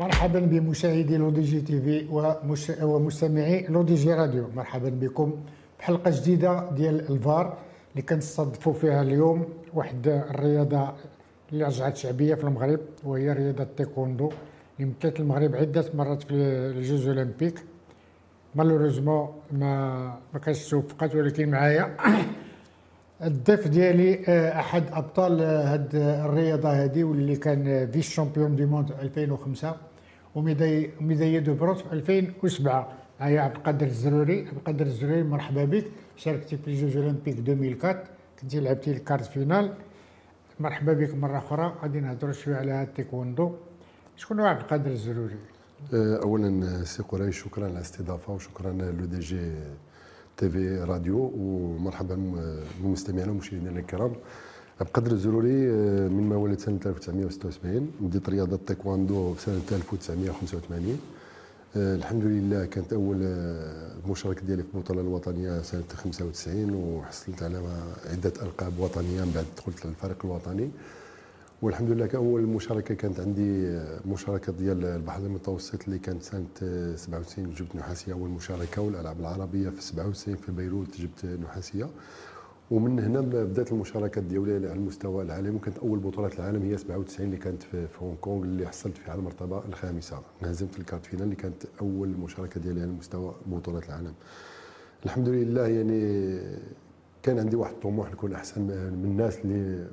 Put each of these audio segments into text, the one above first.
مرحبا بمشاهدي LeDG TV ومش... ومستمعي LeDG Radio. مرحبا بكم بحلقة جديدة ديال LVAR اللي كنستضيفوا فيها اليوم. واحد الرياضة اللي رجعت شعبية في المغرب وهي رياضة التايكوندو اللي مثلت المغرب عدة مرات في ال jeux olympiques. malheureusement ما ما كانش توفقات ولكن معايا الضيف ديالي آه، أحد أبطال هاد الرياضة هذه واللي كان vice-champion du monde 2005 و médaille de bronze في 2007 معايا عبد القادر الزروري. عبد القادر الزروري مرحبا بك. شاركتي في ال jeux olympiques 2004 كنتي لعبتي ال quart de finale. مرحبا بك مرة أخرى. غادي نهضروا شوية على التايكوندو. شكون هو عبد القادر الزروري؟ آه، اولا سي قريش شكرا على الاستضافة وشكرا LeDG TV Radio ومرحبا بمستمعينا ومشاهدينا الكرام. بقدر الزروري آه، من مواليد سنة 1976 بديت رياضة التايكواندو في سنة 1985 آه، الحمد لله كانت أول آه، مشاركة ديالي في البطولة الوطنية سنة 95 وحصلت على عدة ألقاب وطنية من بعد دخلت للفريق الوطني. والحمد لله كأول مشاركة كانت عندي مشاركة ديال البحر المتوسط اللي كانت سنة 97 جبت نحاسية أول مشاركة والألعاب العربية في 97 في بيروت جبت نحاسية. ومن هنا بدات المشاركات ديالي على المستوى العالمي. وكانت أول بطولات العالم هي 97 اللي كانت في هونغ كونغ اللي حصلت فيها على المرتبة الخامسة. انهزمت الكارت فينال اللي كانت أول مشاركة ديالي على مستوى بطولات العالم. الحمد لله يعني كان عندي واحد الطموح نكون أحسن من الناس اللي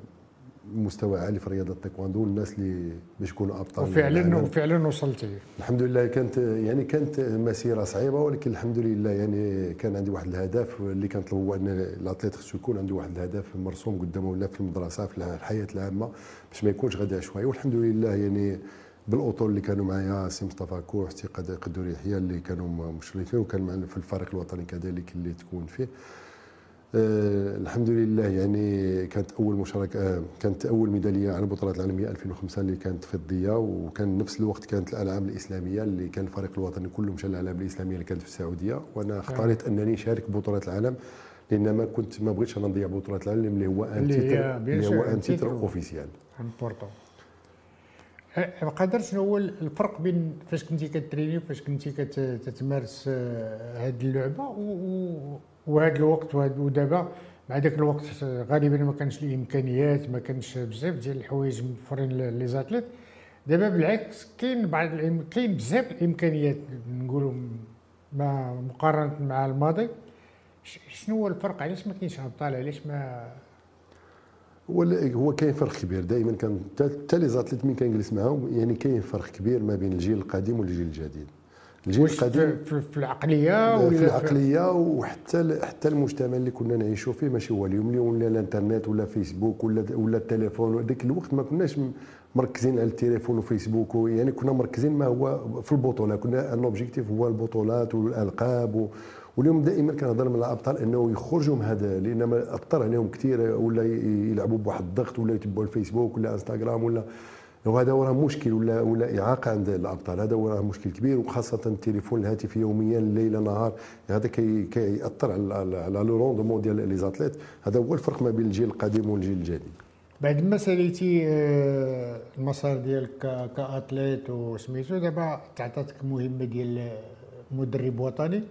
مستوى عالي في رياضة التايكواندو والناس اللي باش يكونوا أبطال وفعلا وفعلا وصلتي الحمد لله كانت يعني كانت مسيرة صعيبة ولكن الحمد لله يعني كان عندي واحد الهدف اللي كنطلب هو أن ال athlète خصو يكون عنده واحد الهدف مرسوم قدامه ولا في المدرسة في الحياة العامة باش ما يكونش غادي عشوائي والحمد لله يعني بالأطر اللي كانوا معايا سي مصطفى كوح سي قدور يحيى اللي كانوا مشرفين وكان معنا في الفريق الوطني كذلك اللي تكون فيه. آه الحمد لله. يعني كانت أول مشاركة آه كانت أول ميدالية على البطولات العالميه 2005 اللي كانت فضية وكان نفس الوقت كانت الألعاب الإسلامية اللي كان الفريق الوطني كله مشى الألعاب الإسلامية اللي كانت في السعودية. وأنا اختاريت أنني نشارك بطولات العالم لأن ما كنت ما بغيتش نضيع بطولات العالم اللي هو un titre اللي هو un titre officiel important قدر شنو هو الفرق بين فاش كنتي كتريني وفاش كنتي كتمارس هذه اللعبة وهذا الوقت ودابا مع ذاك الوقت غالبا ما كانش الإمكانيات ما كانش بزاف ديال الحوايج موفرين لي زاتليت. دابا بالعكس كاين بعض كاين بزاف الإمكانيات نقولوا مقارنة مع الماضي. شنو هو الفرق؟ علاش ما كاينش أبطال؟ علاش ما هو هو كاين فرق كبير. دائما كان حتى les athlètes مين كنجلس معاهم يعني كاين فرق كبير ما بين الجيل القديم والجيل الجديد. الجيل القديم في, في العقلية ولا في العقلية وحتى حتى المجتمع اللي كنا نعيشوا فيه ماشي هو اليوم اليوم ولا الانترنت ولا فيسبوك ولا ولا التليفون ذاك الوقت ما كناش مركزين على التليفون وفيسبوك يعني كنا مركزين ما هو في البطولة. كنا ال objectif هو البطولات والألقاب واليوم دائما كنهضر مع الأبطال إنه يخرجوا من هذا لأن ما أثر عليهم كثير ولا يلعبوا بواحد الضغط ولا يتبعوا الفيسبوك ولا إنستغرام ولا وهذا وراه مشكل ولا ولا إعاقة عند الأبطال. هذا وراه مشكل كبير وخاصة التليفون الهاتفي يوميا ليل نهار. هذا كيأثر على على le rendement ديال les athlètes. هذا هو الفرق ما بين الجيل القديم والجيل الجديد. بعد ما ساليتي آه، المسار ديالك ك athlète وسميتو دابا تعطاتك مهمة ديال مدرب وطني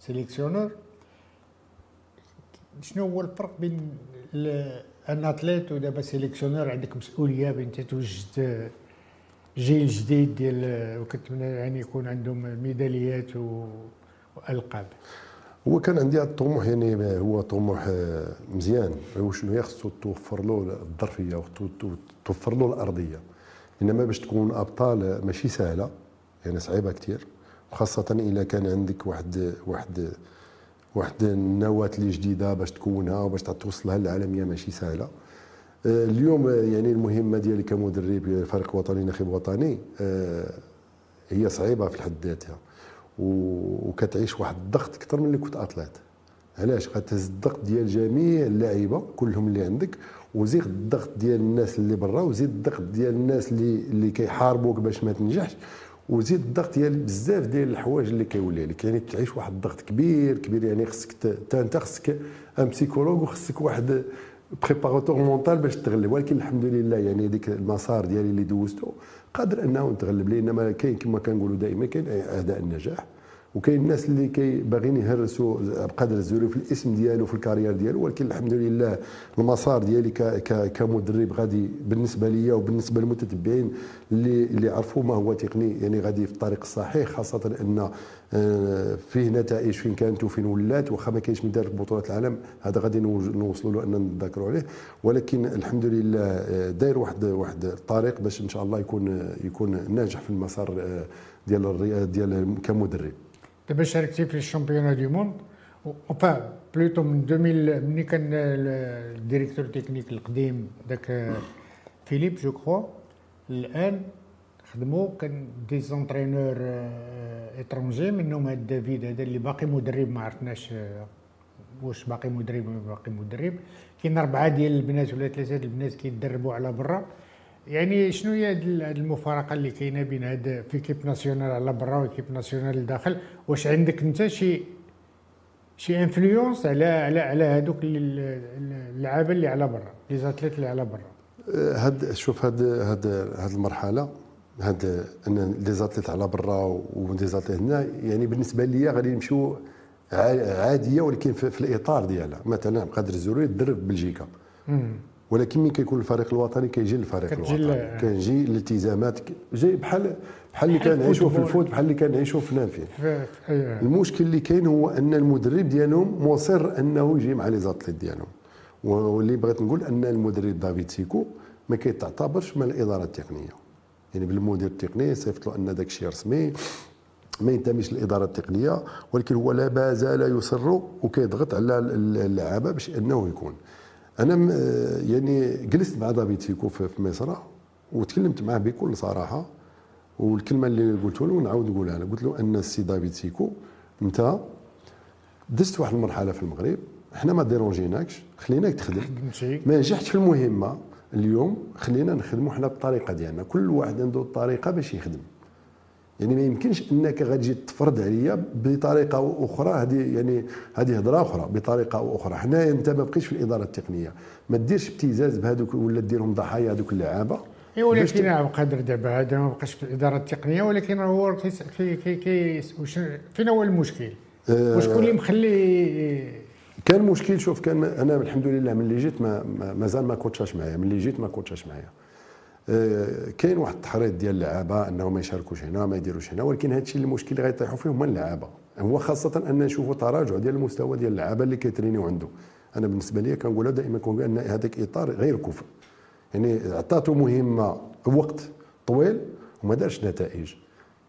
sélectionneur شنو هو الفرق بين un athlète ودابا sélectionneur عندك مسؤولية بين تتوجد جيل جديد ديال وكنتمنى يعني يكون عندهم ميداليات وألقاب. هو كان عندي الطموح يعني هو طموح مزيان. هو شنو هي؟ خصو توفر له الظرفية وتوفر له الأرضية. إنما باش تكون أبطال ماشي سهلة يعني صعيبة كثير خاصة إذا كان عندك واحد واحد واحد النواة اللي جديدة باش تكونها وباش توصلها للعالمية ماشي سهلة. آه، اليوم يعني المهمة ديالي كمدرب فريق وطني ناخب وطني آه، هي صعيبة في حد ذاتها. وكتعيش واحد الضغط أكثر من اللي كنت أطلعت. علاش؟ غتهز الضغط ديال جميع اللاعبة كلهم اللي عندك وزيد الضغط ديال الناس اللي برا وزيد الضغط ديال الناس اللي اللي كيحاربوك باش ما تنجحش. وزيد الضغط ديال بزاف ديال الحوايج اللي كيولي. لك يعني تعيش واحد الضغط كبير كبير يعني خصك انت خصك un psychologue وخصك واحد préparateur mental باش تغلب. ولكن الحمد لله يعني هذيك المسار ديالي اللي دوزته قادر أنه نتغلب لأن ما كاين كما كنقولوا دائما كاين أعداء النجاح. وكاين الناس اللي كي باغيين يهرسوا بقادر الزروري في الاسم ديالو في ال carrière ديالو ولكن الحمد لله المسار ديالي كمدرب غادي بالنسبة لي وبالنسبة للمتتبعين اللي اللي عرفوا ما هو تقني يعني غادي في الطريق الصحيح خاصة أن آه، فيه نتائج فين كانت وفين ولات واخا ما كاينش مدرب بطولات العالم هذا غادي نوصلوا له ان نذكروا عليه. ولكن الحمد لله آه، داير واحد واحد الطريق باش إن شاء الله يكون يكون ناجح في المسار آه، ديال ديال كمدرب. دابا شاركتي في ال championnat du monde enfin plutôt من 2000 ملي كان ال directeur technique القديم داك فيليب je crois الان خدموا كان des entraîneurs étrangers منهم هاد دافيد هذا اللي باقي مدرب ما عرفناش واش باقي مدرب ولا باقي مدرب كاين اربعه ديال البنات ولا ثلاثة البنات كيدربوا على برا يعني شنو هي المفارقة اللي كاينة بين هذا l'équipe nationale على برا و l'équipe nationale لداخل؟ واش عندك انت شي شي influence على على على هذوك اللعابة اللي على برا les athlètes اللي على برا؟ هاد شوف هاد هاد هاد المرحلة هاد إن les athlètes على برا و les athlètes هنا يعني بالنسبة لي غادي نمشيو عادية ولكن في, الإطار ديالها. مثلا قادر الزروري يدرب بلجيكا. ولكن ملي كيكون الفريق الوطني كيجي للفريق الوطني. كيجي الالتزامات. جاي بحال بحال اللي كنعيشوا في ال foot بحال اللي كنعيشوا في نافين المشكل اللي كاين هو أن المدرب ديالهم مصر أنه يجي مع les athlètes ديالهم. واللي بغيت نقول أن المدرب دافيد سيكو ما كيتعتبرش من الإدارة التقنية. يعني بالمدير التقني صيفط له أن داك الشيء رسمي ما ينتميش للإدارة التقنية ولكن هو لا زال يصر وكيضغط على اللعابة باش أنه يكون. أنا يعني جلست مع دافيد سيكو في مصر وتكلمت معاه بكل صراحة والكلمة اللي قلت له ونعاود نقولها له قلت له أن السي دافيد سيكو أنت دزت واحد المرحلة في المغرب إحنا ما ديرونجيناكش خليناك تخدم. ما نجحتش في المهمة اليوم خلينا نخدموا حنا بالطريقة ديالنا. كل واحد عنده الطريقة باش يخدم. يعني ما يمكنش إنك غتجي تفرض عليا بطريقة أخرى. هذه يعني هذه هضرة أخرى بطريقة أخرى. حنا أنت ما بقيتش في الإدارة التقنية. ما ديرش ابتزاز بهذوك ولا ديرهم ضحايا هذوك اللعابة. إي ولكن نعم قادر دابا هذا ما بقاش في الإدارة التقنية ولكن هو كي كي كي فين هو المشكل؟ أه وشكون اللي مخلي كان مشكل شوف كان أنا الحمد لله ملي جيت ما مازال ما كوتشاش معايا. ملي جيت ما كوتشاش معايا. آه، كاين واحد التحريض ديال اللعابة أنهم ما يشاركوش هنا ما يديروش هنا ولكن هذا الشيء المشكل اللي غيطيحوا فيه هما اللعابة. هو خاصة أن نشوفوا تراجع ديال المستوى ديال اللعابة اللي كيترينيو عنده. أنا بالنسبة لي كنقولها دائما كنقول أن هذاك إطار غير كفء يعني عطاتو مهمة وقت طويل وما دارش نتائج.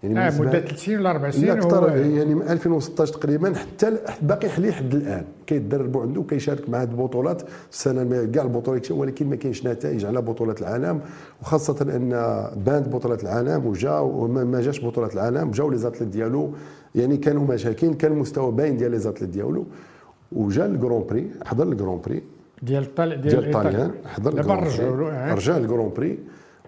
يعني آه مدة ثلاث سنين ولا أربع سنين أكثر يعني من 2016 تقريبا حتى باقي حتى لحد الآن. كيتدربوا عنده كيشارك مع هذه البطولات. السنة كاع البطولات ولكن ما كاينش نتائج على بطولات العالم. وخاصة أن pendant بطولات العالم وجا وما جاش بطولات العالم جاو les athlètes ديالو. يعني كانوا مشاكل كان المستوى باين ديال les athlètes ديالو. وجا ال Grand Prix حضر ال Grand Prix ديال ديال, ديال الطاليان حضر دابا رجعوا رجع ال Grand Prix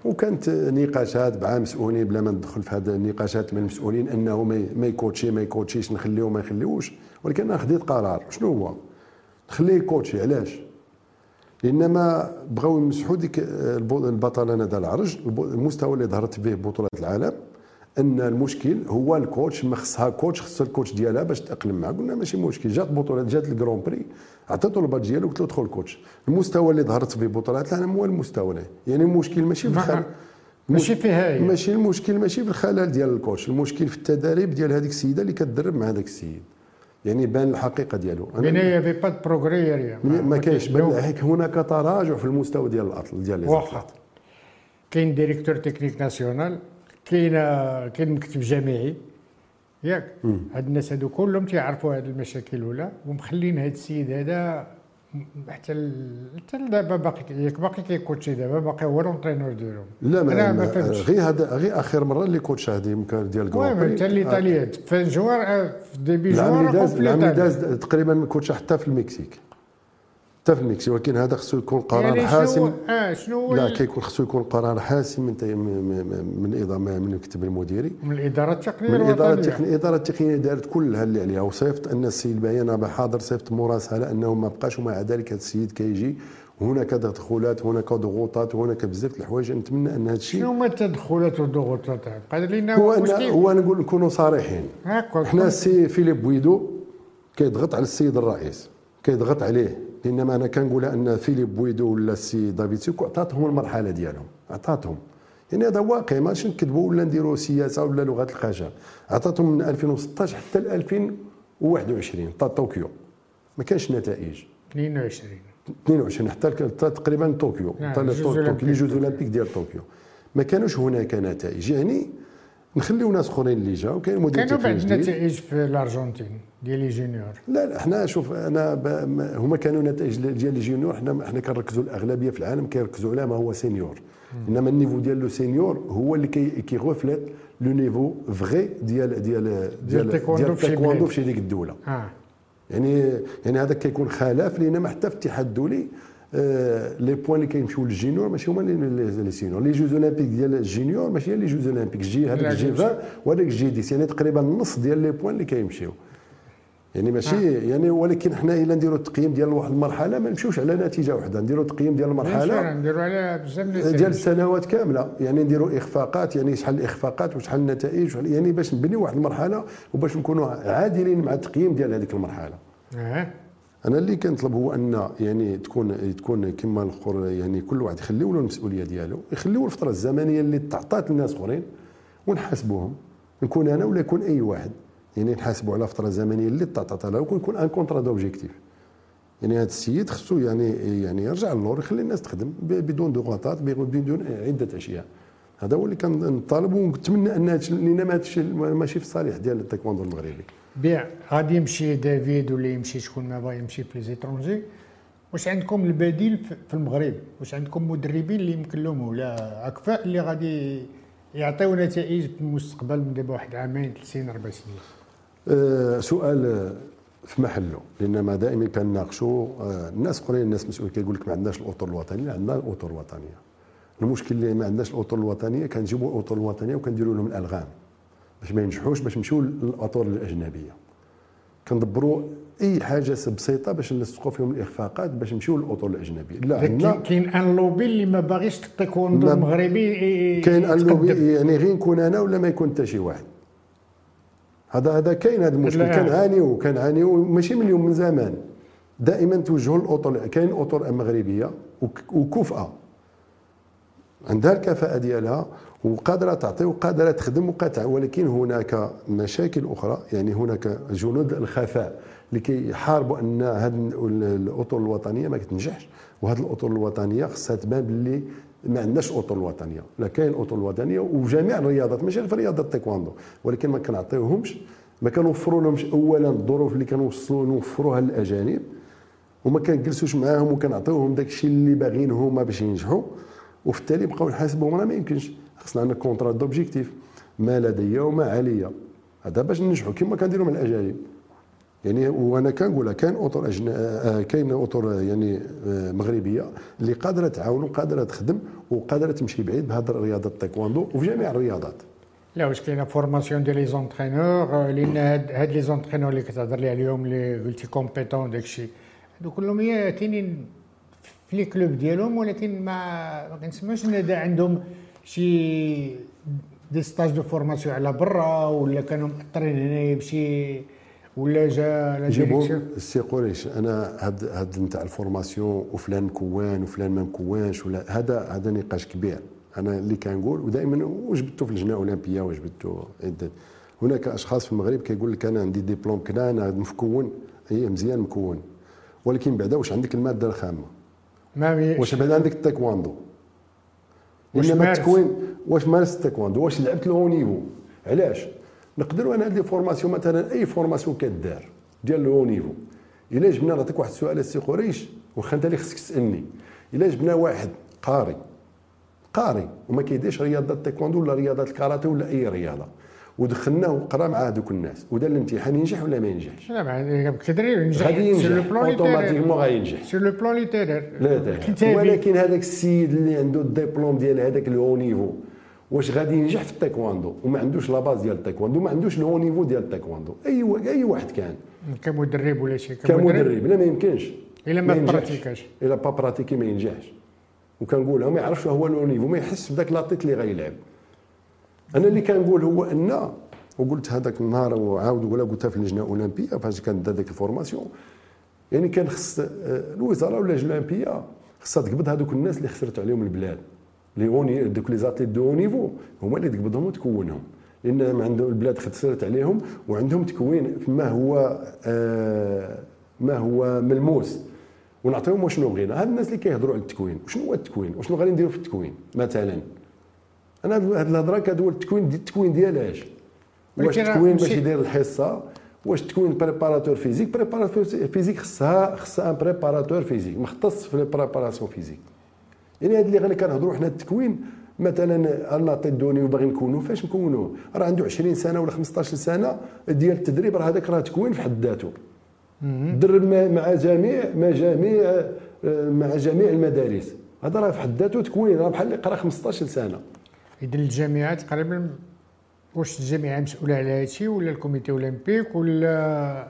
وكانت نقاشات مع مسؤولين بلا ما ندخل في هذه النقاشات من المسؤولين انه ما يكوتشي ما يكوتشيش نخليه ما نخليوش ولكن أنا خديت قرار. شنو هو؟ نخليه يكوتشي. علاش؟ لأن ما بغاو يمسحوا ديك البطله ندى العرج المستوى اللي ظهرت به بطولات العالم. أن المشكل هو ال coach ما خصها coach خصها ال coach ديالها باش تاقلم معاه قلنا ماشي مشكل جات بطولة جات ال Grand Prix عطيته الباج ديالو قلت له دخل كوتش المستوى اللي ظهرت في بطولات العالم هو المستوى يعني المشكل ماشي في الخلل ماشي فيها هي ماشي المشكل ماشي في الخلل ديال ال coach. المشكل في التدريب ديال هذيك السيدة اللي كتدرب مع هذاك السيد. يعني بان الحقيقة ديالو. بين هي y a pas progrès ما كاينش. هناك تراجع في المستوى ديال الاطل ديال لي كاين directeur technique national. كاين كاين مكتب جامعي. ياك. هاد الناس هادو كلهم تيعرفوا هاد المشاكل ولا ومخلين هاد السيد هذا حتى حتى دابا باقي ياك باقي كيكوتشي دابا باقي هو l'entraîneur ديالهم لا ما, ما غير هذا غير آخر مرة اللي كوتش هذه يمكن ديال المهم حتى الايطاليات في جوار في début juin العام اللي داز تقريبا كوتش حتى في المكسيك. حتى في المكسيك ولكن هذا خصو يكون قرار يعني حاسم. آه شنو لا كيكون خصو يكون قرار حاسم من من الاداره من المكتب المديري. من الإدارة التقنية من الإدارة التقنيه الإدارة التقنية دارت كلها اللي عليها. وصيفط un السيد باين حاضر صيفط مراسلة أنه ما بقاش ومع ذلك السيد كيجي. هناك تدخلات هناك ضغوطات هناك بزاف الحوايج. نتمنى أن هذا الشيء شنو هما التدخلات والضغوطات؟ قادر لنا هو أن مشكل. هو نقول نكونوا صريحين. حنا السي فيليب بويدو كيضغط على السيد الرئيس كيضغط عليه. إنما أنا كنقولها أن فيليب بويدو ولا السي دافيد سيكو عطاتهم المرحلة ديالهم. عطاتهم. يعني هذا واقع. ماشي نكذبوا ولا نديروا سياسة ولا لغة الخشب عطاتهم من 2016 حتى ل 2021 حتى طوكيو. ما كانش نتائج. 22 22 حتى تقريبا طوكيو. نعم، حتى. les Jeux olympiques ديال طوكيو. ما كانوش هناك نتائج. يعني نخليو ناس اخرين اللي جاو. كاين مدير كانوا بعد نتائج في الأرجنتين ديال les juniors لا لا حنا شوف أنا هما كانوا نتائج ديال les juniors حنا حنا كنركزوا الأغلبية في العالم كيركزوا على ما هو seniors. إنما ال niveau ديال le senior هو اللي كي كي reflète le niveau vrai ديال ديال ديال التايكوندو ديال في شي ديك الدولة. آه. يعني يعني هذا كيكون خلاف لأن ما حتى في الاتحاد الدولي آه، les points اللي كيمشيو لل juniors ماشي هما les seniors les Jeux olympiques ديال ال juniors ماشي les Jeux olympiques جي هذاك جي جي- 20 وهذاك جي 10 يعني تقريبا النص ديال les points اللي كيمشيو يعني ماشي يعني ولكن حنا إلا نديروا التقييم ديال واحد المرحلة ما نمشيوش على نتيجة واحدة. نديروا تقييم ديال المرحلة. مرحله نديروا على بزاف ديال السنوات كاملة. يعني نديروا إخفاقات يعني شحال الإخفاقات وشحال النتائج وشحال يعني باش نبنيو واحد المرحلة وباش نكونوا عادلين مع التقييم ديال هذيك المرحلة. آه أنا اللي كنطلب هو أن يعني تكون تكون كما الآخر يعني كل واحد يخليو له المسؤولية ديالو يخليو الفترة الزمنية اللي تعطات للناس اخرين ونحاسبوهم نكون أنا ولا يكون أي واحد يعني نحاسبوا على فتره زمنيه اللي تعطات له ويكون يكون un contrat d'objectifs يعني هذا السيد خصو يعني يعني يرجع للور يخلي الناس تخدم بدون ضغوطات بدون عدة أشياء. هذا هو اللي كنطالب ونتمنى أن هذا لأن هذا الشيء ماشي في الصالح ديال التايكوندو المغربي. بيع. غادي يمشي دافيد ولا يمشي شكون ما بغا يمشي في l'étranger. واش عندكم البديل في- المغرب؟ واش عندكم مدربين اللي يمكن لهم ولا أكفاء اللي غادي يعطيو نتائج في المستقبل من دابا واحد عامين ثلاث سنين أربع سنين؟ آه، سؤال آه، في محله. لأن ما دائما كنناقشوا آه، الناس اخرين الناس مسؤول كيقول لك ما عندناش الأطر الوطنية. عندنا الأطر الوطنية. المشكل اللي ما عندناش الأطر الوطنية كنجيبوا الأطر الوطنية وكنديروا لهم الألغام. باش ما ينجحوش باش نمشيو للاطر الأجنبية. كندبروا أي حاجة بسيطة باش نلصقوا فيهم الإخفاقات باش نمشيو للاطر الأجنبية. لا عندنا كاين un lobby اللي ما باغيش التايكوندو ما- المغربي كاين اللوبي يتقدم. يعني غير نكون أنا ولا ما يكون حتى شي واحد. هذا هذا كاين هذا المشكل. كنعانيو كنعانيو ماشي من اليوم من زمان. دائما توجهوا للاطر كاين اطر مغربية وك- وكفءه عندها الكفاءة ديالها. وقادرة تعطي وقادرة تخدم وقادره ولكن هناك مشاكل أخرى يعني هناك جنود الخفاء اللي كيحاربوا أن هذه الأطر الوطنية ما كتنجحش. وهذه الأطر الوطنية خصها تبان باللي ما عندناش أطر الوطنيه لا كاين أطر الوطنيه وجميع الرياضات ماشي غير في رياضة التايكواندو ولكن ما كنعطيوهمش ما كنوفروا لهمش اولا الظروف اللي كنوصلوا نوفروها للأجانب وما كنجلسوش معاهم وكنعطيوهم داك الشيء اللي باغيين هما باش ينجحوا وفي التالي بقاو نحاسبهم راه ما يمكنش خصنا عندنا contrat d'objectifs ما لدي وما علي. هذا باش ننجحوا كما كنديروا مع الأجانب. يعني وأنا كنقولها كاين أطر أجن... آه، كاين أطر يعني آه، مغربية اللي قادرة تعاون وقادرة تخدم وقادرة تمشي بعيد بهذه الرياضة التايكواندو وفي جميع الرياضات. لا واش كاينة formation ديال les entraîneurs لأن هاد les entraîneurs اللي كتهضر لي عليهم اللي قلتي compétents داكشي هادو كلهم هي كاينين في les clubs ديالهم ولكن ما ما كنسمعوش إن عندهم شي des stages de formation على برا ولا كانوا مأطرين هنا بشي ولا جا لا جيبهم السي قريش. أنا هاد هاد نتاع ال formation وفلان مكون وفلان ما مكونش ولا هذا هذا نقاش كبير. أنا اللي كنقول ودائما وجبته في اللجنه الاولمبيه وجبته عده هناك أشخاص في المغرب كيقول لك أنا عندي ديبلوم كذا أنا مكون. هي مزيان مكون. ولكن بعدا واش عندك المادة الخامة؟ ما واش بعدا عندك التايكواندو؟ انما؟ التكوين واش مارس التايكواندو واش لعبت haut niveau؟ علاش؟ نقدروا أنا هاد les formations مثلا أي formation كدار ديال haut niveau. إلا جبنا نعطيك واحد السؤال السي قريش واخا أنت اللي خصك تسألني. إلا جبنا واحد قاري قاري وما كيديرش رياضة التايكواندو ولا رياضة الكاراتيه ولا أي رياضة. ودخلناه وقرا مع هذوك الناس. ودار الامتحان ينجح ولا ما ينجحش؟ لا ما ينجح. غادي ينجح. automatiquement غينجح sur le plan littéraire ولكن هذاك السيد اللي عنده الدبلوم ديال هذاك ال haut niveau واش غادي ينجح في التايكواندو؟ وما عندوش la base ديال التايكواندو ما عندوش ال haut niveau ديال التايكواندو. أي و... أي واحد كان. كمدرب ولا شي كمدرب. لا ما يمكنش. إلا ما. pratiquاش إلا pas pratiqué ما ينجحش. وكنقولها ما يعرفش haut niveau ما يحسش بداك l'athlète اللي غيلعب. أنا اللي كنقول هو أن وقلت هذاك النهار وعاود ولا قلتها في اللجنة الأولمبية فاش كانت هذيك ال formation. يعني كان خص آه، الوزارة ولا اللجنه الأولمبية خصها تقبض هذوك الناس اللي خسرت عليهم البلاد. اللي و ni donc les athlètes de niveau هما اللي تقبضهم وتكونهم. لأن عندهم البلاد خسرت عليهم وعندهم تكوين ما هو آه ما هو ملموس. ونعطيهم شنو بغينا. هاد الناس اللي كيهضروا على التكوين وشنو هو التكوين؟ وشنو غادي نديروا في التكوين؟ مثلا أنا هاد الهضرة كدول التكوين التكوين ديال اش واش التكوين باش يدير الحصة؟ واش تكوين préparateur physique préparateur physique خصها خصها un préparateur physique مختص في ال préparation physique يعني هاد اللي غادي كنهضروا حنا التكوين مثلا أنا نعطي دوني وباغي نكونوا فاش نكونوا؟ راه عنده 20 سنة ولا 15 سنة ديال التدريب راه هذاك راه تكوين في حد ذاته. درب مع- جميع مع جميع مع جميع المدارس. هذا راه في حد ذاته تكوين راه بحال اللي قرا 15 سنة. اذا الجامعات تقريبا واش الجامعة مسؤولة على هذا الشيء ولا ال comité olympique ولا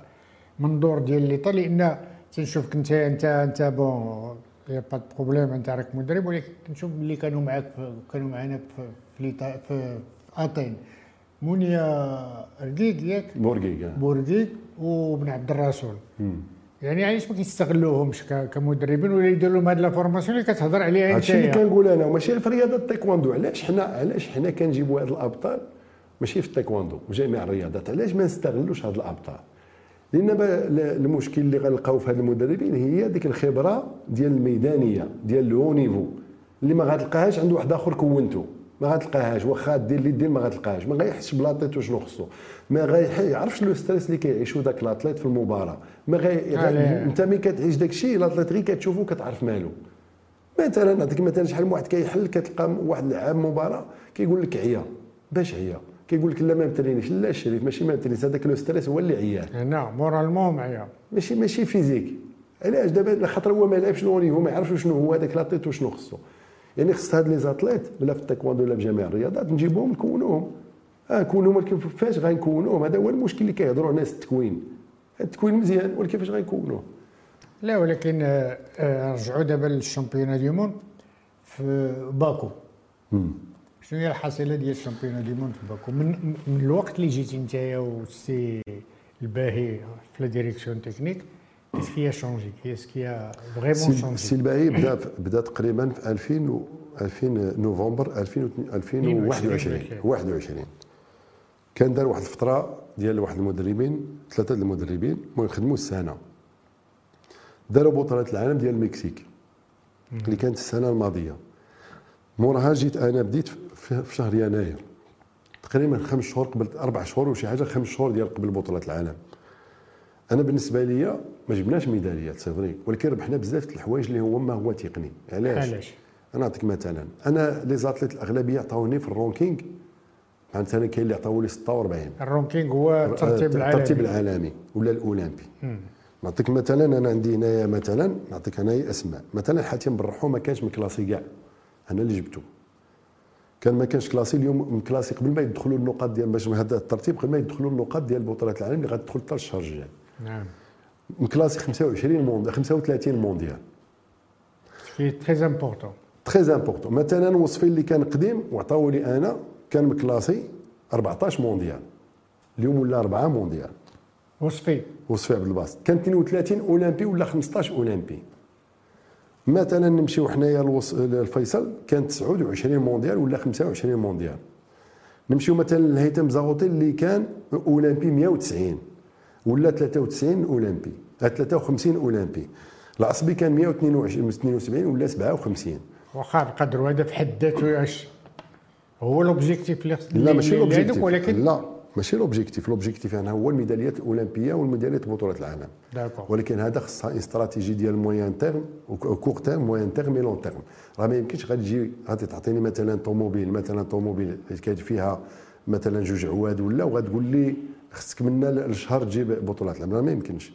منظور ديال l'état لأن تنشوفك انت أنت انت bon y a pas problème أنت راك مدرب ولكن كنشوف اللي كانوا معاك كانوا معنا في في, ليطا- في أتين. مونيا بورقيق ياك؟ بورغيك بورقيق وبن عبد الرسول. يعني علاش ما كيستغلوهمش كمدربين ولا يديروا لهم هذه formation اللي كتهضر عليها انت؟ هادشي اللي كنقول أنا وماشي في رياضه التايكواندو. علاش حنا علاش حنا كنجيبوا هاد الأبطال ماشي في التايكواندو وجميع الرياضات؟ علاش ما نستغلوش هاد الأبطال؟ لأن المشكل اللي غنلقاو في هاد المدربين هي ديك الخبرة ديال الميدانية ديال le niveau اللي ما غتلقاهاش عند واحد آخر كونته ما غتلقاهاش واخا دير اللي دير ما غتلقاهاش. ما غيحسش ب l'athlète وشنو خصو. ما غيعرفش le stress اللي كيعيشو داك ال athlète في المباراة؟ ما غي... عليه. أنت ملي كتعيش داك الشيء ال athlète غير كتشوفو كتعرف مالو مثلا نعطيك مثلا شحال من واحد كيحل كتلقى واحد العاب مباراة كيقول لك عيا. باش عيا؟ كيقول لك لا ما مترينيش لا الشريف ماشي ما مترينيش. هذاك le stress هو اللي عيان هنا moralement معايا ماشي ماشي physique. علاش؟ دابا خاطر هو ما لعبش le niveau ما يعرفش شنو هو هذاك l'athlète وشنو خصو. يعني خص هاد les athlètes لا في التايكواندو ولا في جميع الرياضات نجيبوهم نكونوهم. آه كونوهم ولكن فاش غنكونوهم؟ هذا هو المشكل اللي كيهضروا الناس التكوين التكوين مزيان ولكن فاش غنكونوه؟ لا ولكن آه، آه، رجعوا دابا لل championnat du monde في باكو. شنو هي الحصيله ديال ال championnat du monde في باكو؟ من, من الوقت اللي جيتي نتايا والسي الباهي في la direction technique qu'est-ce qui a changé qu'est-ce qui vraiment s'est changé الباهي بدا بدا تقريبا في 2000 و 2000 نوفمبر 2000 2021 21 كان دار واحد الفترة ديال واحد المدربين ثلاثة المدربين المهم خدموا السنة داروا بطوله العالم ديال المكسيك اللي كانت السنة الماضيه موراها جيت أنا بديت في شهر يناير تقريبا خمس شهور قبل أربع شهور وشي حاجة خمس شهور ديال قبل بطوله العالم أنا بالنسبة لي ما جبناش ميداليات c'est vrai ولكن ربحنا بزاف د الحوايج اللي هو ما هو تقني. علاش؟ علاش؟ آه، أنا نعطيك مثلا. أنا les athlètes الأغلبية عطاوني في ال ranking. مثلا كاين اللي عطاو لي 46 ال ranking هو الترتيب العالمي الترتيب العالمي. ولا الأولمبي. نعطيك مثلا أنا عندي هنايا مثلا نعطيك هنايا أسماء. مثلا حاتم بالرحو ما كانش مكلاسي كاع. أنا اللي جبته. كان ما كانش classé اليوم مكلاسي قبل ما يدخلوا النقاط ديال باش هذا الترتيب قبل ما يدخلوا النقاط ديال بطولة العالم اللي غتدخل حتى الشهر الجاي. نعم. مكلاسي 25 mondial 35 mondial. c'est très important très important مثلا وصفي اللي كان قديم وعطاو لي أنا كان مكلاسي 14 مونديال. اليوم ولا 4 مونديال. وصفي. وصفي عبد الباسط كان 32 أولمبي ولا 15 أولمبي. مثلا نمشيو حنايا للوص- للفيصل كان 29 مونديال ولا 25 مونديال. نمشيو مثلا لهيثم زاغوطي اللي كان أولمبي 190 ولا 93 أولمبي. آه، 53 أولمبي. العصبي كان 122 72 ولا 57 واخا القدر هذا في حد ذاته اش هو l'objectif اللي لا ماشي l'objectif ولكن لا ماشي l'objectif l'objectif يعني هو الميداليات الأولمبية والميداليات بطولة العالم. d'accord ولكن هذا خصها استراتيجي ديال moyen terme court terme moyen terme et long terme راه ما يمكنش غادي تجي غادي تعطيني مثلا طوموبيل مثلا طوموبيل كاين فيها مثلا جوج عواد ولا وغتقول لي خصك منا الشهر تجيب بطولات العالم ما يمكنش.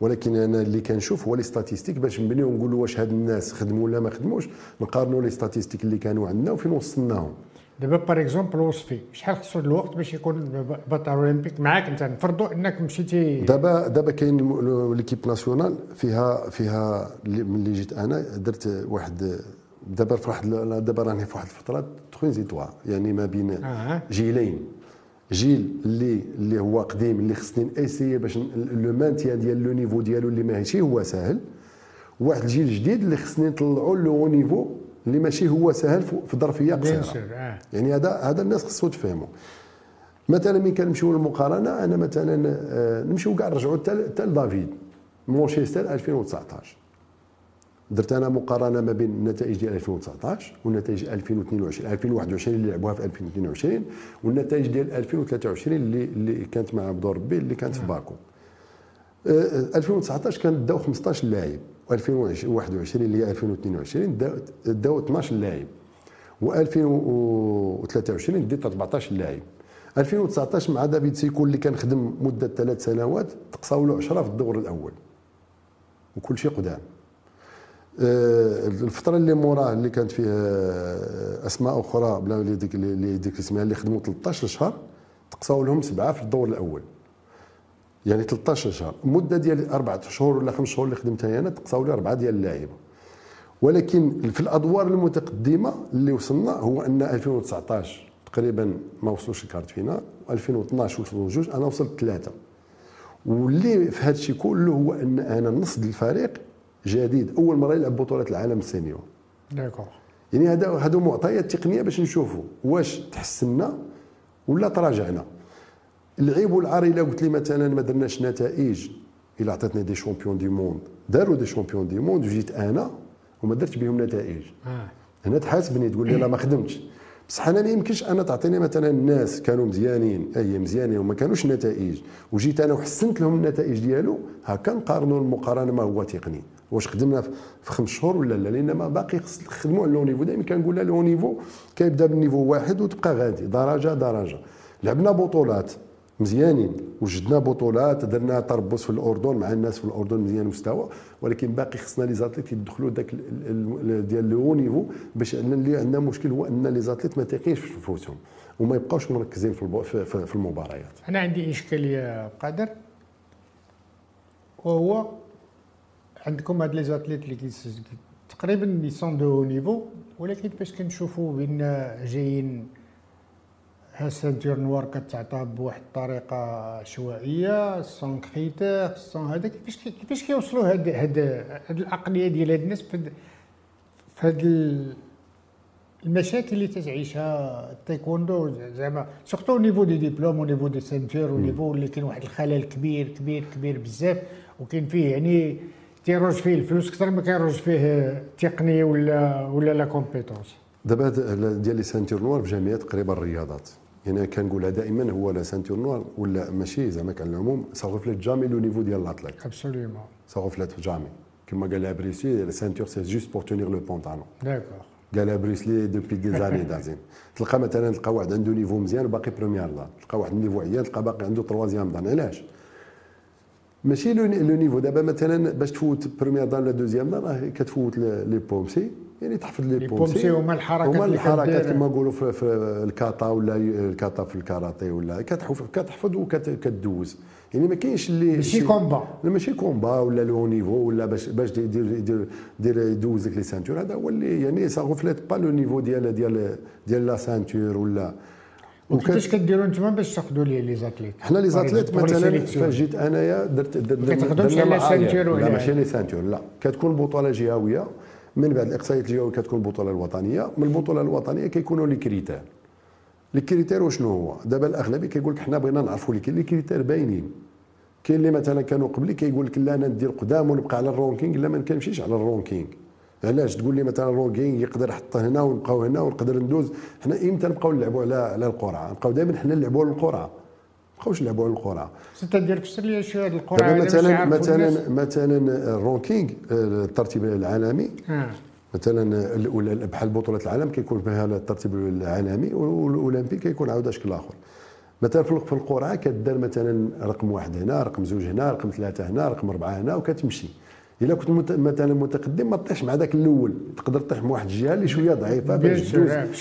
ولكن أنا اللي كنشوف هو les statistiques باش نبنيو ونقولوا واش هاد الناس خدموا ولا ما خدموش نقارنوا les statistiques اللي كانوا عندنا وفين وصلناهم. دابا par exemple وصفي شحال خصو الوقت باش يكون بطل أولمبيك معاك انت؟ نفرضوا انك مشيتي دابا دابا كاين l'équipe nationale فيها فيها ملي جيت أنا درت واحد دابا في واحد دابا راني في واحد الفترة transitoire يعني ما بين آه. جيلين. جيل اللي اللي هو قديم اللي خصني essayer باش le maintien ديال le niveau ديالو اللي ماشي هو ساهل. واحد الجيل جديد اللي خصني نطلعوا لو نيفو اللي ماشي هو سهل في ظرفيه قصيره آه. يعني هذا هذا الناس خصو تفهموا مثلا ملي كنمشيو للمقارنة أنا مثلا آه، نمشيو كاع نرجعوا حتى لدافيد مانشستر 2019 درت أنا مقارنة ما بين النتائج ديال 2019 والنتائج 2022 2021 اللي لعبوها في 2022 والنتائج ديال 2023 اللي اللي كانت مع بدور ربي اللي كانت في باكو. 2019 كان داو 15 لاعب و2021 اللي هي 2022 داو 12 لاعب و2023 ديت 14 لاعب. 2019 مع دافيد سيكو اللي كان خدم مدة ثلاث سنوات تقصاو له 10 في الدور الأول. وكل شيء قدام. الفترة اللي موراه اللي كانت فيها أسماء أخرى بلا ديك اللي ديك اسمها اللي خدموا 13 شهر تقصاو لهم سبعة في الدور الأول. يعني 13 شهر. مدة ديال أربعة شهور ولا خمس شهور اللي خدمتها أنا تقصاو لي أربعة ديال اللعيبة. ولكن في الأدوار المتقدمة اللي وصلنا هو أن 2019 تقريبا ما وصلوش ال quart finale 2012 وصلوا جوج أنا وصلت ثلاثة. واللي في هذا الشيء كله هو أن أنا نص الفريق جديد أول مرة يلعب بطولة العالم ال senior d'accord. يعني هذا هذو معطيات تقنية باش نشوفوا واش تحسنا ولا تراجعنا. العيب والعار إلا قلت لي مثلا ما درناش نتائج إلا عطيتني des champions du monde. داروا des champions du monde وجيت أنا وما درت بهم نتائج. آه. هنا تحاسبني تقول لي لا ما خدمتش. بصح أنا ما يمكنش أنا تعطيني مثلا الناس كانوا مزيانين أي مزيانين وما كانوش نتائج. وجيت أنا وحسنت لهم النتائج ديالو هكا نقارنوا المقارنة ما هو تقني. واش خدمنا في خمس شهور ولا لا؟ لأن ما باقي خص نخدموا على le niveau. دائما كنقول le niveau كيبدا بال niveau واحد وتبقى غادي درجة درجة. لعبنا بطولات مزيانين وجدنا بطولات درنا تربص في الأردن مع الناس في الأردن مزيان مستوى ولكن باقي خصنا les athlètes يدخلوا داك ديال le niveau باش اللي عندنا مشكل هو أن les athlètes ما تيقيش في نفوسهم وما يبقاوش مركزين في في المباريات. أنا عندي إشكالية قادر؟ وهو عندكم هاد les athlètes اللي تقريبا لي sont de niveau ولكن فاش كنشوفوا بان جايين ها ceinture noire كتعطى بواحد الطريقة عشوائيه sans critères sans هذا كيفاش كيفاش كيوصلوا هاد هاد هاد العقليه ديال هاد الناس في هاد المشاكل اللي تتعيشها التايكوندو زعما surtout niveau des diplômes و niveau des ceintures و niveau اللي كاين واحد الخلل كبير كبير كبير بزاف وكاين فيه يعني تيروج فيه الفلوس أكثر ما كيروج فيه التقنيه ولا ولا la compétence دابا ديال les ceintures noires في جميع تقريبا الرياضات. يعني كنقولها دائما هو la ceinture noire ولا ماشي زعما كان العموم ça reflète jamais le niveau ديال l'athlète absolument ça reflète jamais كما قال لها Bruce Lee la ceinture c'est juste pour tenir le pantalon d'accord قالها Bruce Lee depuis des années dizaines. تلقى مثلا تلقى واحد عنده niveau مزيان باقي premier dan. تلقى واحد niveau عيان تلقى باقي عنده troisième dan علاش؟ ماشي le niveau. دابا مثلا باش تفوت premier dan ولا deuxième dan راه كتفوت les poomsae. يعني تحفظ les poomsae. هما الحركات هما الحركات كما نقولوا في, في الكاتا ولا الكاتا في الكاراتي ولا كتحفظ كتحفظ وكتدوز يعني ما كاينش اللي ماشي combat. لا ماشي combat ولا le niveau ولا باش باش يدير يدير يدير يدوز لك les ceintures. هذا هو اللي يعني ça reflète pas le niveau ديال ديال ديال la ceinture ولا وكيفاش كديروا أنتم باش تاخذوا les les athlètes. حنا les athlètes مثلا فاش جيت أنايا درت درت la ceinture لا ماشي les ceintures لا. كتكون بطولة جهوية. من بعد الاقصائيات الجهوية كتكون البطوله الوطنية. من البطولة الوطنية كيكونوا les critères. les critères وشنو هو؟ دابا الأغلبية كيقول لك حنا بغينا نعرفوا les critères باينين. كاين اللي مثلا كانوا قبلي كيقول لك لا أنا ندير قدام ونبقى على ال ranking لا ما كنمشيش على ال ranking. علاش تقول لي مثلا ال ranking يقدر يحط هنا ونبقاو هنا ونقدر ندوز. حنا إمتى نبقاو نلعبوا على على القرعة؟ نبقاو دائما حنا نلعبوا على القرعة. نبقاوش نلعبوا على القرعة. انت دير فسر لي شوية هذه القرعة مثلا مثلا مثلا ال ranking الترتيب العالمي. آه. مثلا بحال بطولة العالم كيكون فيها الترتيب العالمي والأولمبي كيكون عاود شكل آخر. مثلا في القرعة كدار مثلا رقم واحد هنا رقم زوج هنا رقم ثلاثة هنا رقم أربعة هنا وكتمشي. إلا كنت مثلا متقدم ما تطيحش مع ذاك الأول. تقدر تطيح من واحد الجهه اللي شوية ضعيفة باش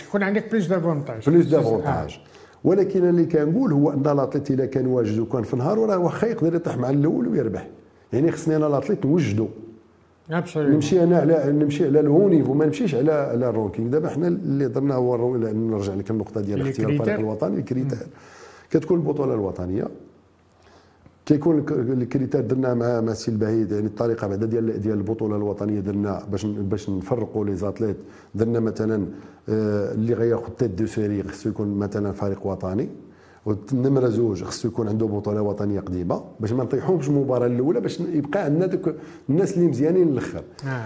يكون عندك plus d'avantages plus d'avantages ولكن اللي كنقول هو أن l'athlète الا كان واجد وكان في نهار راه واخا يقدر يطيح مع الأول ويربح. يعني خصني أنا l'athlète نوجدو. نمشي أنا على نمشي على ال haut niveau ما نمشيش على على ال ranking دابا حنا اللي درنا هو نرجع لك النقطة ديال اختيار الفريق الوطني ال critères. كتكون البطولة الوطنية. كيكون ال critères درنا مع السي البعيد يعني الطريقة بعدا ديال ديال البطولة الوطنية درنا باش باش نفرقوا les athlètes درنا مثلا آه، اللي غياخذ tête de série خصو يكون مثلا فريق وطني والنمرة زوج خصو يكون عنده بطولة وطنية قديمة باش ما نطيحوش المباراة الأولى باش يبقى عندنا دوك الناس اللي مزيانين الآخر آه.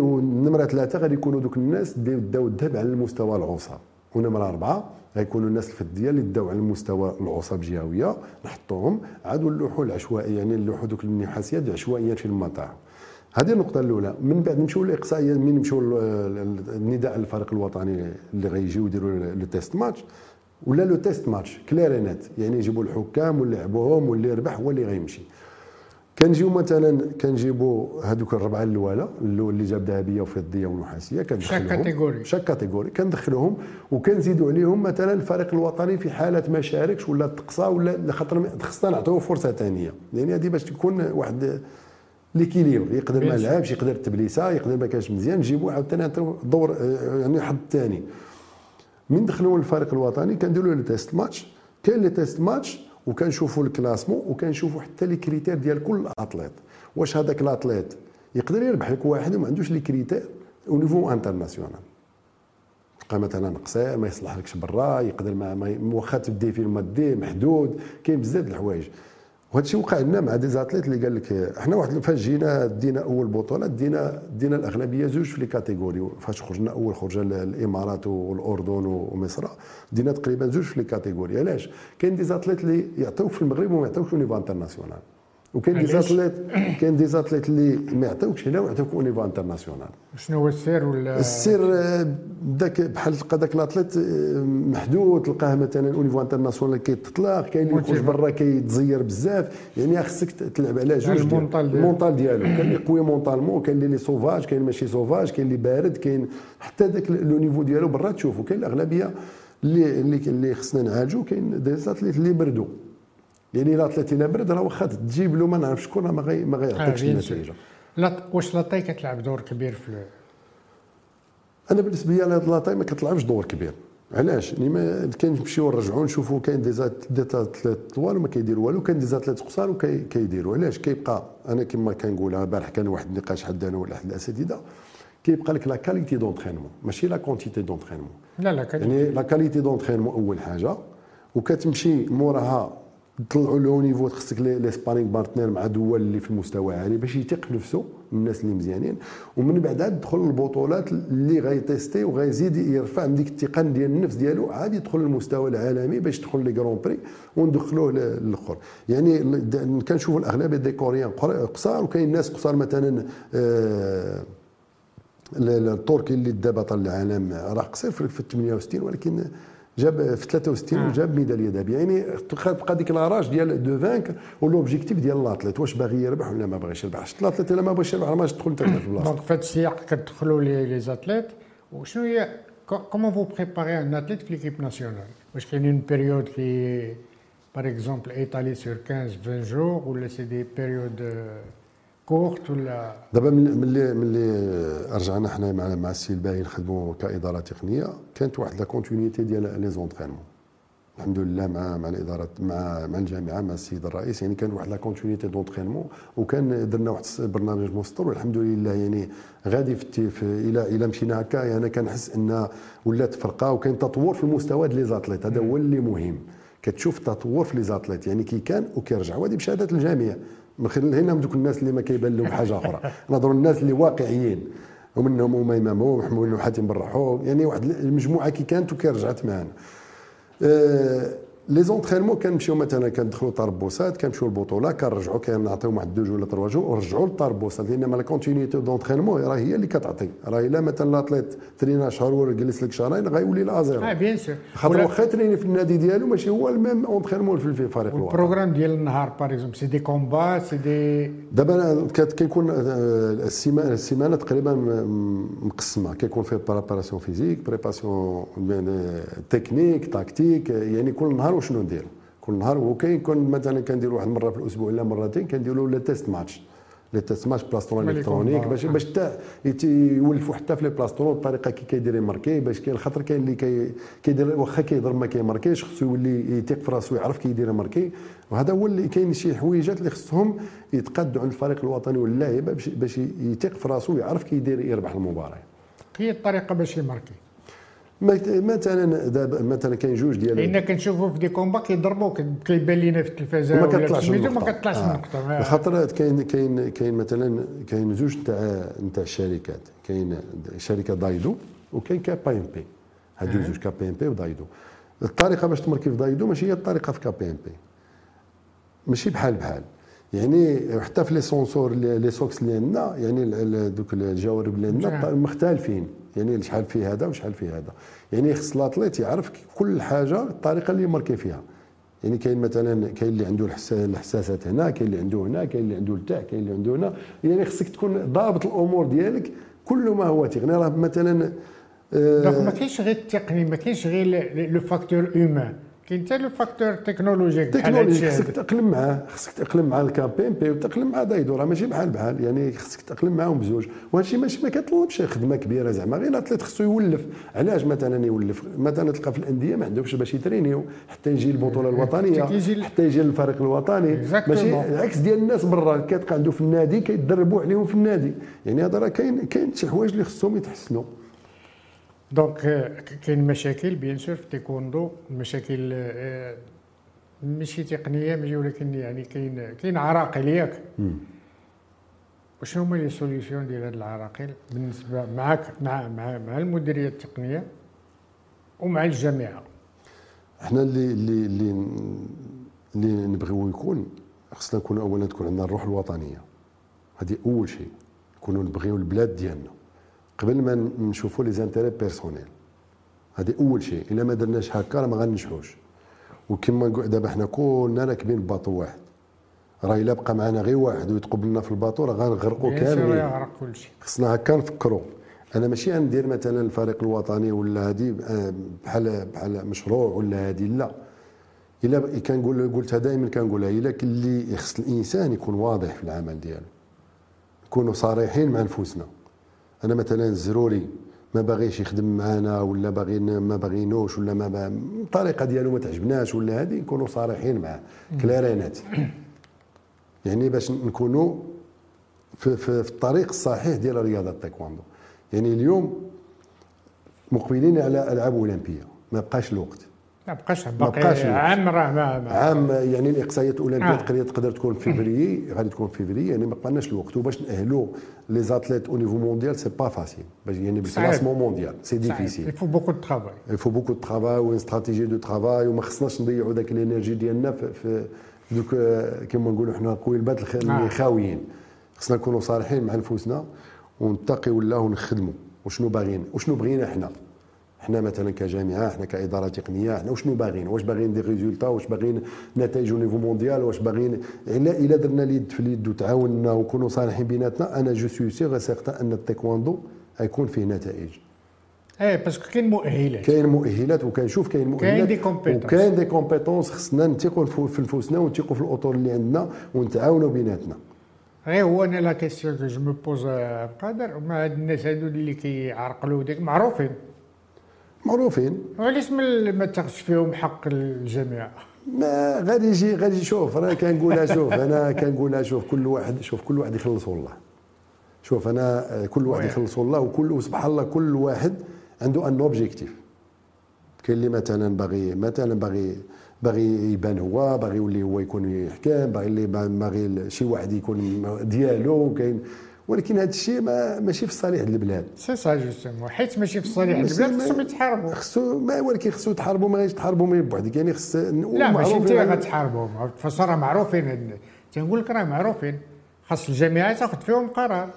والنمرة ثلاثة غادي يكونوا دوك الناس اللي داو الذهب على المستوى العصب ونمرة أربعة غيكونوا الناس الفضية اللي داو على المستوى العصب جهويه نحطوهم عاد نلوحوا العشوائية يعني نلوحوا دوك النحاسيات عشوائيا في المطاع هذه النقطة الأولى. من بعد نمشيو للإقصائية من نمشيو النداء الفريق الوطني اللي غيجيو يديروا le test match. ولا le test match clair et net. يعني يجيبوا الحكام واللي لعبوهم واللي ربح هو اللي غيمشي. كنجيو مثلا كنجيبوا هذوك الربعة الأولى اللي جاب ذهبية وفضية ونحاسية كندخلوهم chaque catégorie. chaque catégorie. كندخلوهم وكنزيدوا عليهم مثلا الفريق الوطني في حالة ما شاركش ولا تقصى ولا خاطر خصنا نعطيوه فرصة ثانية. يعني هذه باش تكون واحد l'équilibre يقدر ما لعبش يقدر تبليسا يقدر ما كانش مزيان نجيبوا عاوتاني دور يعني حد ثاني. من دخلوا الفريق الوطني كنديروا له test match. كاين les test matchs وكنشوفوا ال classement وكنشوفوا حتى les critères ديال كل athlète. واش هذاك ال athlète يقدر يربح لك واحد وما عندوش les critères au niveau international تلقى مثلا قصير ما يصلح لكش برا يقدر ما واخا تدي في المادي محدود كاين بزاف د الحوايج. وهذا الشيء وقع لنا مع des athlètes اللي قال لك إحنا واحد فاش جينا دينا أول بطولة دينا دينا الأغلبية زوج في les catégories فاش خرجنا أول خرجه الإمارات والأردن ومصر دينا تقريبا زوج في les catégories علاش؟ كاين des athlètes اللي يعطيوك في المغرب وما يعطيوكش في niveau international وكاين des athlètes كاين des athlètes اللي ما يعطيوكش هنا ويعطيوك au niveau international شنو هو السر ولا؟ السر داك بحال تلقى داك ال athlète محدود تلقاه مثلا au niveau international كيتطلق كاين اللي يخرج برا كيتزير بزاف. يعني خصك تلعب على جوج ال mental ديالو. كاين اللي قوي mentalement كاين اللي sauvage كاين ماشي sauvage كاين اللي بارد كاين حتى داك le niveau ديالو برا تشوفو. كاين الأغلبية اللي اللي اللي خصنا نعالجو كاين des athlètes اللي بردوا يعني إلا طلعتي برد راه واخا تجيب له ما نعرف شكون ما غي ما غيعطيكش آه النتيجة. لا واش la taille كتلعب دور كبير في أنا بالنسبة لي la taille ما كتلعبش دور كبير. علاش؟ يعني ما كنمشيو نرجعوا نشوفوا كاين des athlètes طوال وما كيديروا والو كاين des athlètes قصار وكيديروا علاش؟ كيبقى أنا كما كنقولها البارح كان واحد النقاش حد أنا ولا احد الأساتذة كيبقى لك la qualité d'entraînement ماشي la quantité d'entraînement لا لا يعني لا qualité d'entraînement أول حاجة وكتمشي موراها طلعوا le niveau خصك les sparring partners مع دول اللي في المستوى عالي باش يثق نفسه الناس اللي مزيانين. ومن بعد عاد تدخل البطولات اللي غي tester وغيزيد يرفع من ديك الثقه ديال النفس ديالو عاد يدخل للمستوى العالمي باش يدخل les Grands Prix وندخلوه للأخر. يعني كنشوفوا الاغلبيه des Coréens قصار وكاين ناس قصار مثلا آه التركي اللي دابا بطل العالم راه قصير في 68 ولكن جاب في 63 آه. وجاب ميدالية ذهبية. يعني تبقى ديك la rage ديال de vaincre و l'objectif ديال l'athlète واش باغي يربح ولا ما باغيش يربح؟ l'athlète إلا ما بغاش يربح ما تدخل انت في بلاصتك donc في هذا السياق كتدخلوا les athlètes وشنو هي comment vous préparez un athlète في l'équipe nationale واش كاينين périodes كي par exemple étalées sur 15 20 jours ولا c'est des périodes courtes ولا؟ دابا ملي ملي رجعنا حنا مع مع السي الباهي نخدموا كإدارة تقنية كانت واحد la continuité ديال les entraînements. الحمد لله مع مع الاداره مع مع الجامعة مع السيد الرئيس يعني كان واحد la continuité d'entraînement وكان درنا واحد برنامج مسطر والحمد لله يعني غادي في, إلى إلى مشينا هكا يعني كنحس أن ولات فرقة وكاين تطور في المستوى ديال les athlètes. هذا هو اللي مهم. كتشوف تطور في les athlètes يعني كي كان وكيرجع. وهذه بشهادة الجميع من خلال هنا دوك الناس اللي ما كيبان لهم حاجة أخرى. نهضروا الناس اللي واقعيين. ومنهم اميمه ومحمود حاتم بالرحوم يعني واحد المجموعة كي كانت وكي رجعت معنا أه les entraînements كنمشيو مثلا كندخلوا التربصات كنمشيو البطوله كنرجعوا كنعطيهم واحد deux jours ولا trois jours ونرجعوا للتربصات لأن ما la continuité d'entraînement راه هي اللي كتعطي راه الا مثلا l'athlète ترينا شهر ولا جلس لك شهرين غيولي à zéro آه bien sûr خاطر واخا تريني في النادي ديالو ماشي هو ال même entraînement في الفريق الوطني ال programme ديال النهار par exemple c'est des combats c'est des دابا كيكون السيمانه السيمانه تقريبا مقسمه كيكون فيه préparation physique préparation technique tactique يعني كل نهار وشنو نديرو؟ كل نهار وكاين كون مثلا كنديروا واحد المره في الأسبوع ولا مرتين كنديروا les test-matchs. les test-matchs ب les plastrons électroniques باش باش حتى يولفوا حتى في les plastrons الطريقة كي كيدير يماركي باش كاين خاطر كاين اللي كي كيدير واخا كيضرب ما كيماركيش خصو يولي يثيق في راسو يعرف كيدير يماركي وهذا هو اللي كاين شي حويجات اللي خصهم يتقادوا عند الفريق الوطني واللاعيبه باش باش يثيق في راسو ويعرف كيدير يربح المباراة. هي الطريقة باش يماركي. مثلا دابا مثلا كاين جوج ديال لأن كنشوفوا في des combats كيضربوا كيبان لينا في التلفازة وما كطلعش ما كطلعش النقطة. آه. خاطر كاين كاين كاين مثلا كاين جوج نتاع نتاع الشركات. كاين شركة دايدو وكاين KPNP. هادو زوج KPNP ودايدو. الطريقة باش تمركي في دايدو ماشي هي الطريقة في KPNP. ماشي بحال بحال. يعني حتى في les senseurs les socks اللي عندنا يعني دوك الجوارب اللي عندنا مختلفين. يعني شحال فيه هذا وشحال فيه هذا. يعني خص l'athlète يعرف كل حاجة الطريقة اللي ماركي فيها. يعني كاين مثلا كاين اللي عنده الحساسات هنا كاين اللي عنده هنا كاين اللي عنده لتحت كاين اللي عنده هنا. يعني خصك تكون ضابط الأمور ديالك كل ما هو تقني راه مثلا آه ما كاينش غير التقني ما كاينش غير le facteur humain كاين حتى le facteur technologique technologie خصك تاقلم معاه خصك تاقلم مع ال KPNP وتاقلم مع دايدو راه ماشي بحال بحال يعني خصك تاقلم معاهم بزوج. وهذا الشيء ماشي ما كيطلبش خدمة كبيرة زعما غير l'athlète خصو يولف. علاش مثلا يولف؟ مثلا تلقى في الأندية ما عندهمش باش يترينيو حتى يجي البطولة الوطنية حتى يجي الفريق الوطني. ماشي العكس ديال الناس برا كتلقى عنده في النادي كيتدربوا عليهم في النادي. يعني هذا راه كاين كاين شي حوايج اللي خصهم يتحسنوا. donc كاين مشاكل bien sûr في التيكوندو مشاكل ماشي تقنيه ماشي ولكن يعني كاين كاين عراقل ياك وشنو هما les solutions ديال هاد العراقل بالنسبة معك مع مع مع المديريه التقنيه ومع الجامعة إحنا اللي اللي اللي اللي نبغيو يكون خصنا نكون اولا تكون عندنا الروح الوطنيه هذه اول شيء نكونوا نبغيو البلاد ديالنا قبل ما نشوفوا les intérêts personnels. هذه أول شيء إلا ما درناش هكا راه ما غنجحوش. وكما نقول دابا حنا كلنا راكبين bateau واحد. راه إلا بقى معنا غير واحد ويتقبلنا في الباطو راه غنغرقوا كاملين. خصنا هكا نفكروا. أنا ماشي غندير مثلا الفريق الوطني ولا هذه آه، بحال بحال مشروع ولا هذه لا. إلا كنقول قلتها دائما كنقولها إلا اللي خص الإنسان يكون واضح في العمل ديالو. نكونوا صريحين مع نفوسنا أنا مثلا الزروري ما باغيش يخدم معنا ولا باغي ما باغينوش ولا ما الطريقة ديالو ما تعجبناش ولا هذه نكونوا صريحين معاه. كلارينات يعني باش نكونوا في, في, في الطريق الصحيح ديال رياضة التايكواندو. يعني اليوم مقبلين على ألعاب أولمبية. ما بقاش الوقت. ما بقاش باقي. عام راه ما عام يعني الإقصائيات الاولمبيه آه. تقدر تكون في فيفري غادي تكون في فيفري يعني ما بقناش الوقت. وباش ناهلوا les athlètes au niveau mondial c'est pas facile باش يعني بال classement mondial c'est difficile il faut beaucoup de travail il faut beaucoup de travail و stratégie de travail وما خصناش نضيعوا ذاك l'énergie ديالنا في, دوك كما نقولوا حنا قويلبات اللي آه. خاويين. خصنا نكونوا صالحين مع نفوسنا ونتقيو الله ونخدموا وشنو باغيين؟ وشنو بغينا حنا؟ إحنا مثلا كجامعة إحنا كإدارة تقنية إحنا وشنو باغيين؟ واش باغيين des résultats؟ واش باغيين نتائج au niveau mondial واش باغيين؟ الا إلا درنا اليد في اليد وتعاوننا ونكونوا صالحين بيناتنا أنا je suis sûr certain أن التايكواندو غيكون فيه نتائج. إيه parce que كاين مؤهلات. كاين مؤهلات وكنشوف كاين مؤهلات. كاين des compétences وكاين des compétences خصنا نثيقوا في نفوسنا ونثيقوا في الأطر اللي عندنا ونتعاونوا بيناتنا. غير هو أنا la question je me pose قادر مع هاد الناس هادو اللي كيعرقلوا ديك معروفين. معروفين. وعلاش ما تاخذش فيهم حق الجميع؟ ما غادي يجي غادي شوف أنا كنقولها شوف أنا كنقولها شوف كل واحد شوف كل واحد يخلصوا الله شوف أنا كل واحد يخلصوا الله وكل سبحان الله كل واحد عنده un objectif كاين اللي مثلا باغي مثلا باغي باغي يبان هو باغي يولي هو يكون يحكم باغي اللي باغي شي واحد يكون ديالو كاين ولكن هذا الشيء ما ماشي في صالح البلاد. c'est ça justement حيت ماشي في صالح البلاد خصهم يتحاربوا. خصو ما ولكن خصو تحاربوا ما غاديش تحاربوا من بوحدك يعني خص لا ماشي انت غتحاربهم. فاش راه معروفين تنقول لك راه معروفين. خاص الجامعة تاخذ فيهم قرار.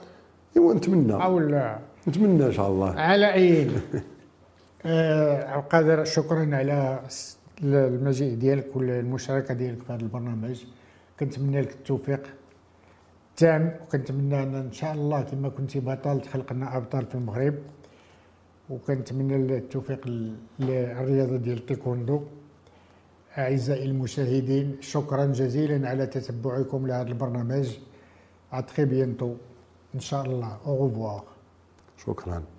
إيوا نتمنى. أو لا. نتمنى إن شاء الله. على أي آه، عبد القادر شكرا على المجيء ديالك والمشاركه ديالك في هذا البرنامج. كنتمنى لك التوفيق. التام وكنتمنى أن إن شاء الله كما كنت بطل تخلق أبطال في المغرب وكنتمنى التوفيق للرياضة ديال التايكوندو. أعزائي المشاهدين شكرا جزيلا على تتبعكم لهذا البرنامج. ا تري إن شاء الله. أو شكرا.